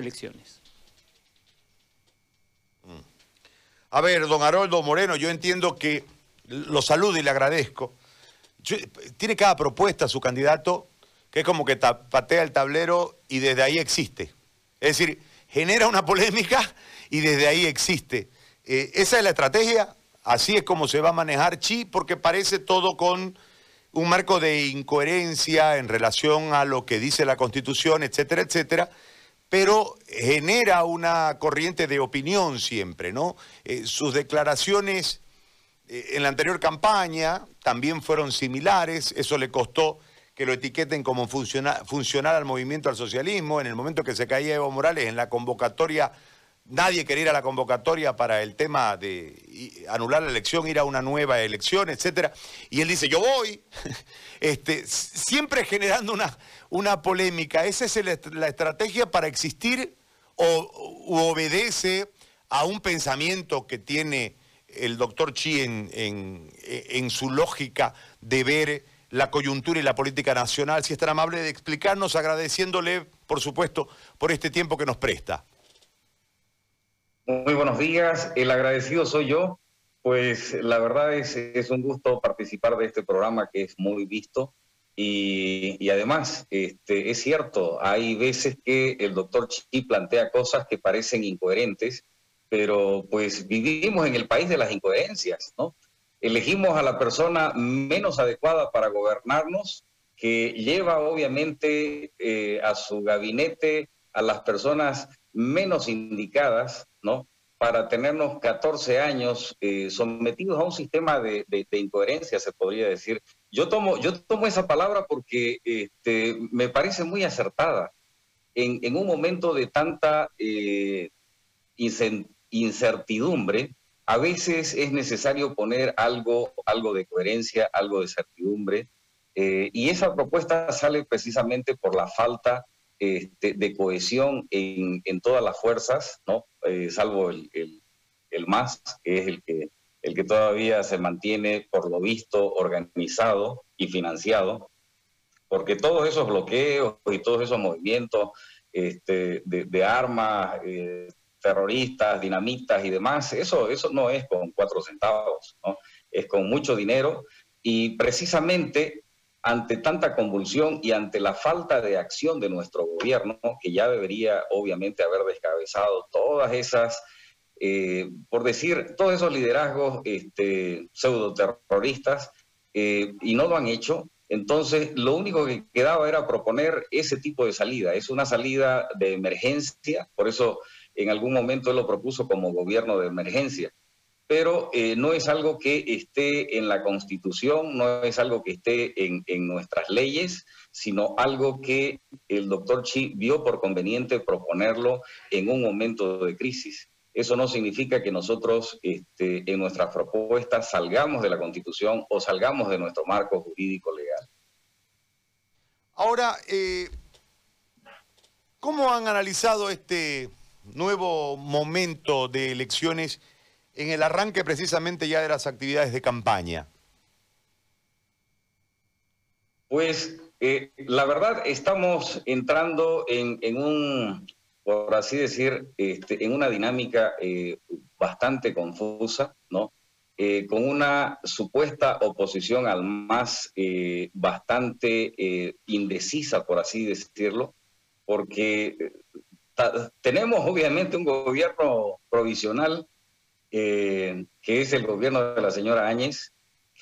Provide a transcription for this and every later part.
elecciones. Mm. A ver, don Haroldo Moreno, yo entiendo que lo saludo y le agradezco. tiene cada propuesta su candidato que es como que patea el tablero y desde ahí existe. Es decir, genera una polémica y desde ahí existe. Eh, esa es la estrategia, así es como se va a manejar Chi, porque parece todo con un marco de incoherencia en relación a lo que dice la Constitución, etcétera, etcétera, pero genera una corriente de opinión siempre, ¿no? Eh, sus declaraciones eh, en la anterior campaña también fueron similares, eso le costó que lo etiqueten como funcionar al movimiento al socialismo, en el momento que se caía Evo Morales en la convocatoria nadie quería ir a la convocatoria para el tema de anular la elección, ir a una nueva elección, etcétera. Y él dice, yo voy, este, siempre generando una, una polémica. ¿Esa es la estrategia para existir o obedece a un pensamiento que tiene el doctor Chi en, en su lógica de ver la coyuntura y la política nacional? Si es tan amable de explicarnos, agradeciéndole, por supuesto, por este tiempo que nos presta. Muy buenos días, el agradecido soy yo, pues la verdad es, es un gusto participar de este programa que es muy visto y, y, además este, es cierto, hay veces que el doctor Chi plantea cosas que parecen incoherentes, pero pues vivimos en el país de las incoherencias, ¿no? Elegimos a la persona menos adecuada para gobernarnos, que lleva obviamente eh, a su gabinete a las personas menos indicadas, ¿no? Para tenernos 14 años eh, sometidos a un sistema de, incoherencia, se podría decir. Yo tomo, yo tomo esa palabra porque este, me parece muy acertada. En, un momento de tanta eh, incertidumbre, a veces es necesario poner algo, algo de coherencia, algo de certidumbre, eh, y esa propuesta sale precisamente por la falta este, de cohesión en, todas las fuerzas, ¿no? Eh, salvo el, el, MAS, que es el que, el que todavía se mantiene, por lo visto, organizado y financiado, porque todos esos bloqueos y todos esos movimientos este, de, armas, eh, terroristas, dinamitas y demás, eso, eso no es con cuatro centavos, ¿no? es con mucho dinero y precisamente ante tanta convulsión y ante la falta de acción de nuestro gobierno, que ya debería obviamente haber descabezado todas esas, eh, por decir, todos esos liderazgos este, pseudo terroristas, eh, y no lo han hecho, entonces lo único que quedaba era proponer ese tipo de salida. Es una salida de emergencia, por eso en algún momento él lo propuso como gobierno de emergencia pero eh, no es algo que esté en la Constitución, no es algo que esté en, nuestras leyes, sino algo que el doctor Chi vio por conveniente proponerlo en un momento de crisis. Eso no significa que nosotros este, en nuestras propuestas salgamos de la Constitución o salgamos de nuestro marco jurídico legal. Ahora, eh, ¿cómo han analizado este nuevo momento de elecciones? En el arranque precisamente ya de las actividades de campaña? Pues eh, la verdad estamos entrando en, un, por así decir, este, en una dinámica eh, bastante confusa, ¿no? Eh, con una supuesta oposición al más bastante indecisa, por así decirlo, porque tenemos obviamente un gobierno provisional eh, que es el gobierno de la señora Áñez,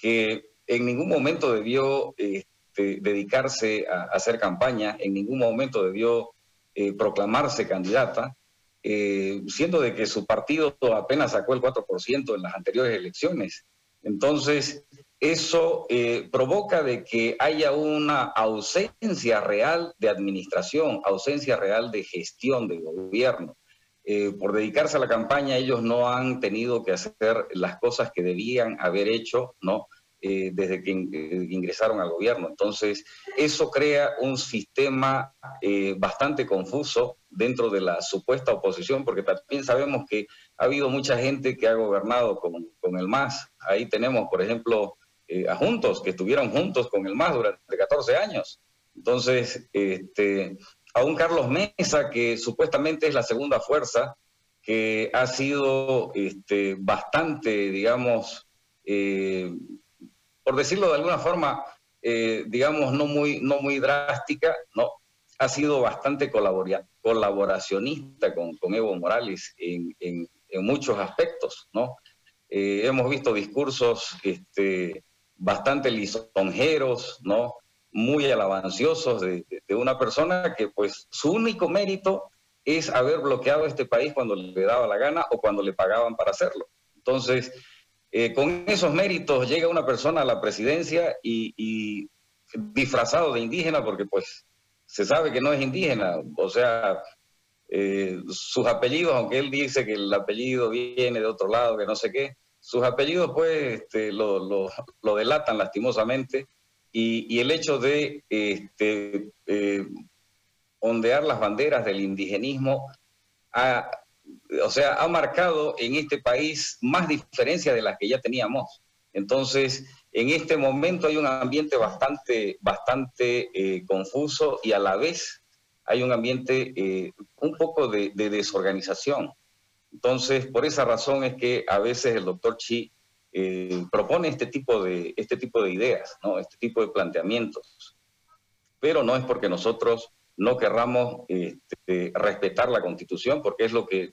que en ningún momento debió este, dedicarse a, hacer campaña, en ningún momento debió eh, proclamarse candidata, eh, siendo de que su partido apenas sacó el 4% en las anteriores elecciones. Entonces, eso provoca de que haya una ausencia real de administración, ausencia real de gestión del gobierno. Eh, por dedicarse a la campaña, ellos no han tenido que hacer las cosas que debían haber hecho, ¿no? Eh, desde que eh, ingresaron al gobierno. Entonces, eso crea un sistema bastante confuso dentro de la supuesta oposición, porque también sabemos que ha habido mucha gente que ha gobernado con, con el MAS. Ahí tenemos, por ejemplo, a Juntos, que estuvieron juntos con el MAS durante 14 años. Entonces, este, a un Carlos Mesa que supuestamente es la segunda fuerza, que ha sido este, bastante, digamos, eh, por decirlo de alguna forma, eh, digamos, no muy, no muy drástica, ¿no? ha sido bastante colaboracionista con, con Evo Morales en, en, muchos aspectos, ¿no? Eh, hemos visto discursos este, bastante lisonjeros, ¿no? Muy alabanciosos de, una persona que, pues, su único mérito es haber bloqueado este país cuando le daba la gana o cuando le pagaban para hacerlo. Entonces, eh, con esos méritos llega una persona a la presidencia y, disfrazado de indígena, porque pues se sabe que no es indígena, o sea, eh, sus apellidos, aunque él dice que el apellido viene de otro lado, que no sé qué, sus apellidos pues este, lo, lo, delatan lastimosamente y, el hecho de este, eh, ondear las banderas del indigenismo ha, o sea, ha marcado en este país más diferencias de las que ya teníamos. Entonces, en este momento hay un ambiente bastante, bastante eh, confuso y a la vez hay un ambiente eh, un poco de, desorganización. Entonces, por esa razón es que a veces el doctor Chi eh, propone este tipo, de, este tipo de ideas, ¿no? este tipo de planteamientos. Pero no es porque nosotros no querramos este, respetar la Constitución, porque es lo que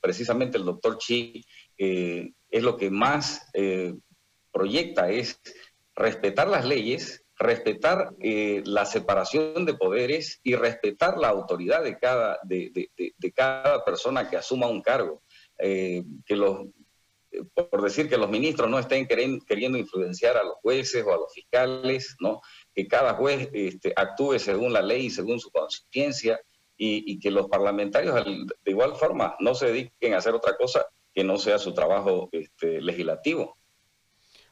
precisamente el doctor Chi es lo que más proyecta es respetar las leyes, respetar eh, la separación de poderes y respetar la autoridad de cada, de, cada persona que asuma un cargo. Eh, que los, por decir que los ministros no estén queriendo influenciar a los jueces o a los fiscales, ¿no? que cada juez este, actúe según la ley y según su conciencia y, que los parlamentarios de igual forma no se dediquen a hacer otra cosa que no sea su trabajo este, legislativo.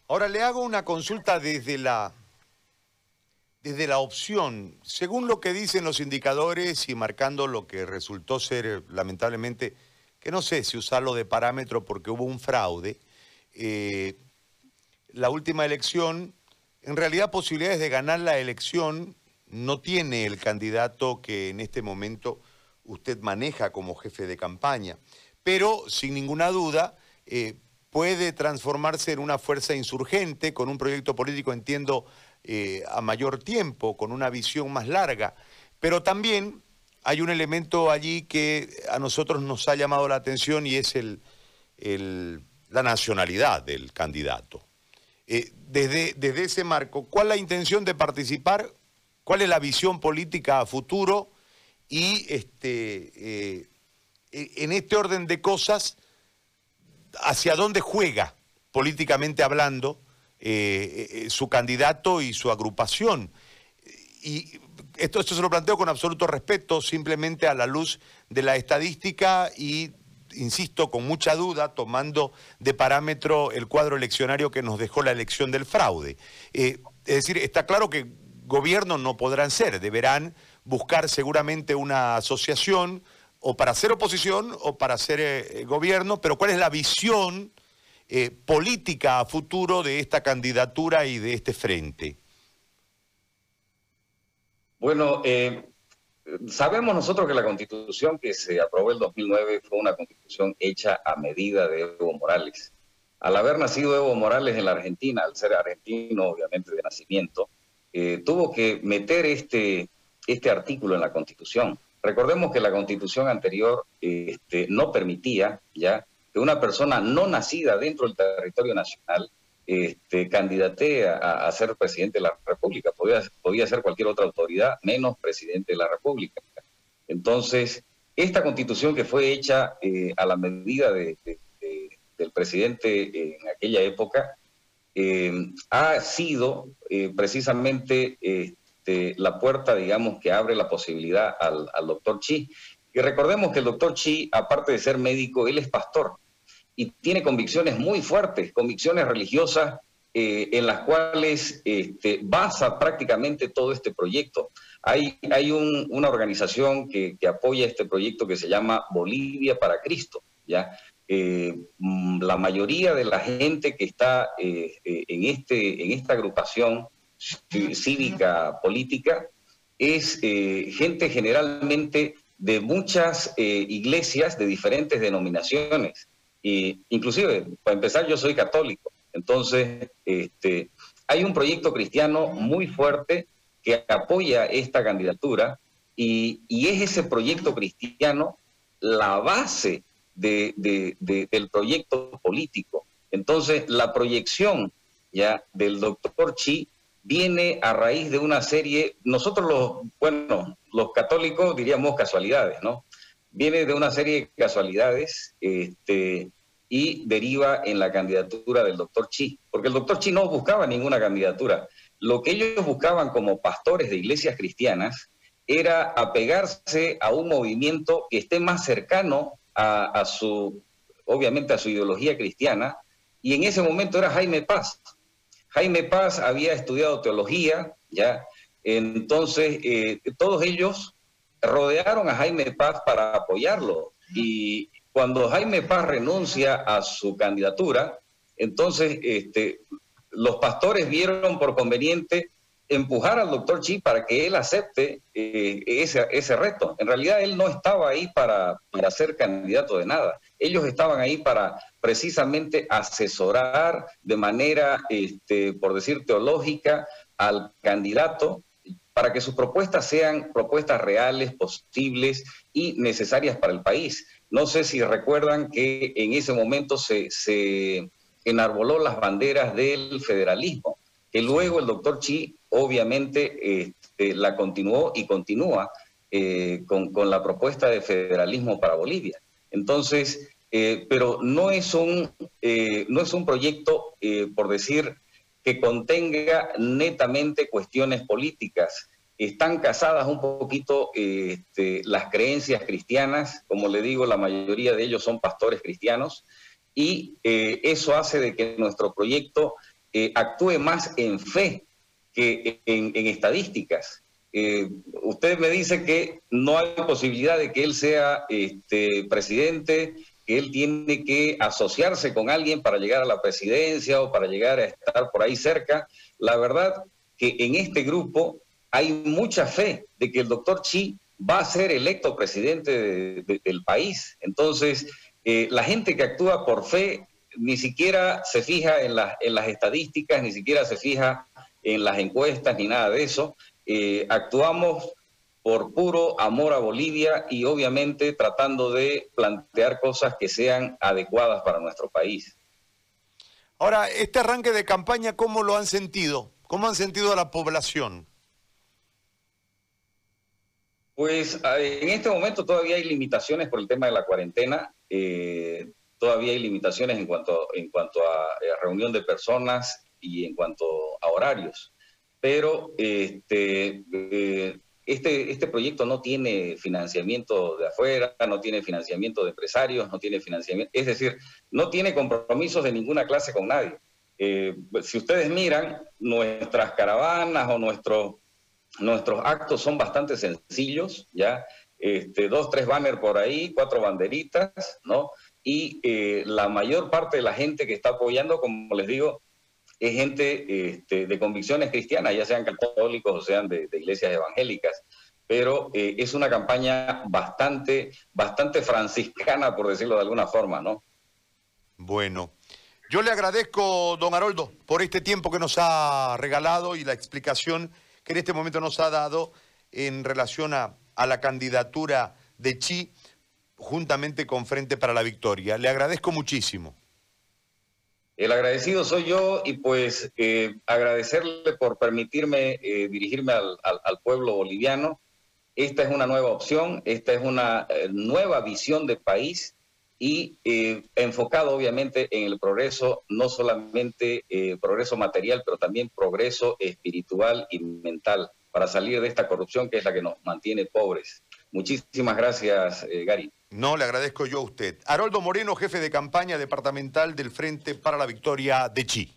Ahora le hago una consulta desde la, desde la opción. Según lo que dicen los indicadores y marcando lo que resultó ser, lamentablemente, que no sé si usarlo de parámetro porque hubo un fraude, eh, la última elección, en realidad posibilidades de ganar la elección no tiene el candidato que en este momento usted maneja como jefe de campaña. Pero, sin ninguna duda, eh, puede transformarse en una fuerza insurgente con un proyecto político, entiendo, eh, a mayor tiempo, con una visión más larga. Pero también hay un elemento allí que a nosotros nos ha llamado la atención y es el, la nacionalidad del candidato. Eh, desde, desde ese marco, ¿cuál es la intención de participar? ¿Cuál es la visión política a futuro? Y este, eh, en este orden de cosas, hacia dónde juega, políticamente hablando, eh, su candidato y su agrupación. Y esto, esto se lo planteo con absoluto respeto, simplemente a la luz de la estadística y, insisto, con mucha duda, tomando de parámetro el cuadro eleccionario que nos dejó la elección del fraude. Eh, es decir, está claro que gobiernos no podrán ser, deberán buscar seguramente una asociación, o para hacer oposición o para hacer eh, eh, gobierno, pero cuál es la visión política a futuro de esta candidatura y de este frente. Bueno, sabemos nosotros que la constitución que se aprobó el 2009 fue una constitución hecha a medida de Evo Morales. Al haber nacido Evo Morales en la Argentina, al ser argentino obviamente de nacimiento, tuvo que meter este, este artículo en la constitución Recordemos que la constitución anterior este, no permitía ya que una persona no nacida dentro del territorio nacional este, candidatee a, ser presidente de la República. Podía, podía ser cualquier otra autoridad, menos presidente de la República. Entonces, esta constitución que fue hecha eh, a la medida del presidente en aquella época, eh, ha sido eh, precisamente este, la puerta, digamos, que abre la posibilidad al, doctor Chi. Y recordemos que el doctor Chi, aparte de ser médico, él es pastor y tiene convicciones muy fuertes, convicciones religiosas eh, en las cuales este, basa prácticamente todo este proyecto. Hay, hay una organización que, apoya este proyecto que se llama Bolivia para Cristo, ¿ya? Eh, mm, la mayoría de la gente que está eh, en, este, en esta agrupación cívica política, es gente generalmente de muchas iglesias de diferentes denominaciones. Y inclusive, para empezar, yo soy católico. Entonces, este, hay un proyecto cristiano muy fuerte que apoya esta candidatura y, es ese proyecto cristiano la base del proyecto político. Entonces, la proyección ya del doctor Chi viene a raíz de una serie, nosotros los, bueno, los católicos diríamos casualidades, ¿no? Viene de una serie de casualidades este, y deriva en la candidatura del doctor Chi, porque el doctor Chi no buscaba ninguna candidatura. Lo que ellos buscaban como pastores de iglesias cristianas era apegarse a un movimiento que esté más cercano a, su, obviamente a su ideología cristiana, y en ese momento era Jaime Paz. Jaime Paz había estudiado teología, ya, entonces eh, todos ellos rodearon a Jaime Paz para apoyarlo, y, cuando Jaime Paz renuncia a su candidatura, entonces este, los pastores vieron por conveniente empujar al doctor Chi para que él acepte eh, ese, reto. En realidad él no estaba ahí para, para ser candidato de nada. Ellos estaban ahí para precisamente asesorar de manera, este, por decir, teológica al candidato para que sus propuestas sean propuestas reales, posibles y necesarias para el país. No sé si recuerdan que en ese momento se, enarboló las banderas del federalismo, que luego el doctor Chi obviamente este, la continuó y continúa eh, con, la propuesta de federalismo para Bolivia. Entonces, eh, pero no es un, eh, no es un proyecto, por decir, que contenga netamente cuestiones políticas están casadas un poquito este, las creencias cristianas, como le digo, la mayoría de ellos son pastores cristianos, y eh, eso hace de que nuestro proyecto eh, actúe más en fe que en, estadísticas. Eh, usted me dice que no hay posibilidad de que él sea este, presidente, que él tiene que asociarse con alguien para llegar a la presidencia o para llegar a estar por ahí cerca. La verdad que en este grupo hay mucha fe de que el doctor Chi va a ser electo presidente del país. Entonces, eh, la gente que actúa por fe ni siquiera se fija en, en, las estadísticas, ni siquiera se fija en las encuestas, ni nada de eso. Eh, actuamos por puro amor a Bolivia y obviamente tratando de plantear cosas que sean adecuadas para nuestro país. Ahora, este arranque de campaña, ¿cómo lo han sentido? ¿Cómo han sentido a la población? Pues en este momento todavía hay limitaciones por el tema de la cuarentena. Eh, todavía hay limitaciones en cuanto, en cuanto a, eh, reunión de personas y en cuanto a horarios. Pero este, eh, este, este proyecto no tiene financiamiento de afuera, no tiene financiamiento de empresarios, no tiene financiamiento, es decir, no tiene compromisos de ninguna clase con nadie. si ustedes miran nuestras caravanas o nuestros Nuestros actos son bastante sencillos, ¿ya? Este, dos, tres banners por ahí, cuatro banderitas, ¿no? Y eh, la mayor parte de la gente que está apoyando, como les digo, es gente este, de convicciones cristianas, ya sean católicos o sean de, iglesias evangélicas. Pero eh, es una campaña bastante, bastante franciscana, por decirlo de alguna forma, ¿no? Bueno, yo le agradezco, don Haroldo, por este tiempo que nos ha regalado y la explicación que en este momento nos ha dado en relación a, la candidatura de Chi juntamente con Frente para la Victoria. Le agradezco muchísimo. El agradecido soy yo y pues eh, agradecerle por permitirme eh, dirigirme al, pueblo boliviano. Esta es una nueva opción, esta es una eh, nueva visión de país y enfocado obviamente en el progreso, no solamente progreso material, pero también progreso espiritual y mental para salir de esta corrupción que es la que nos mantiene pobres. Muchísimas gracias, Gary. No, le agradezco yo a usted. Haroldo Moreno, jefe de campaña departamental del Frente para la Victoria de Chi.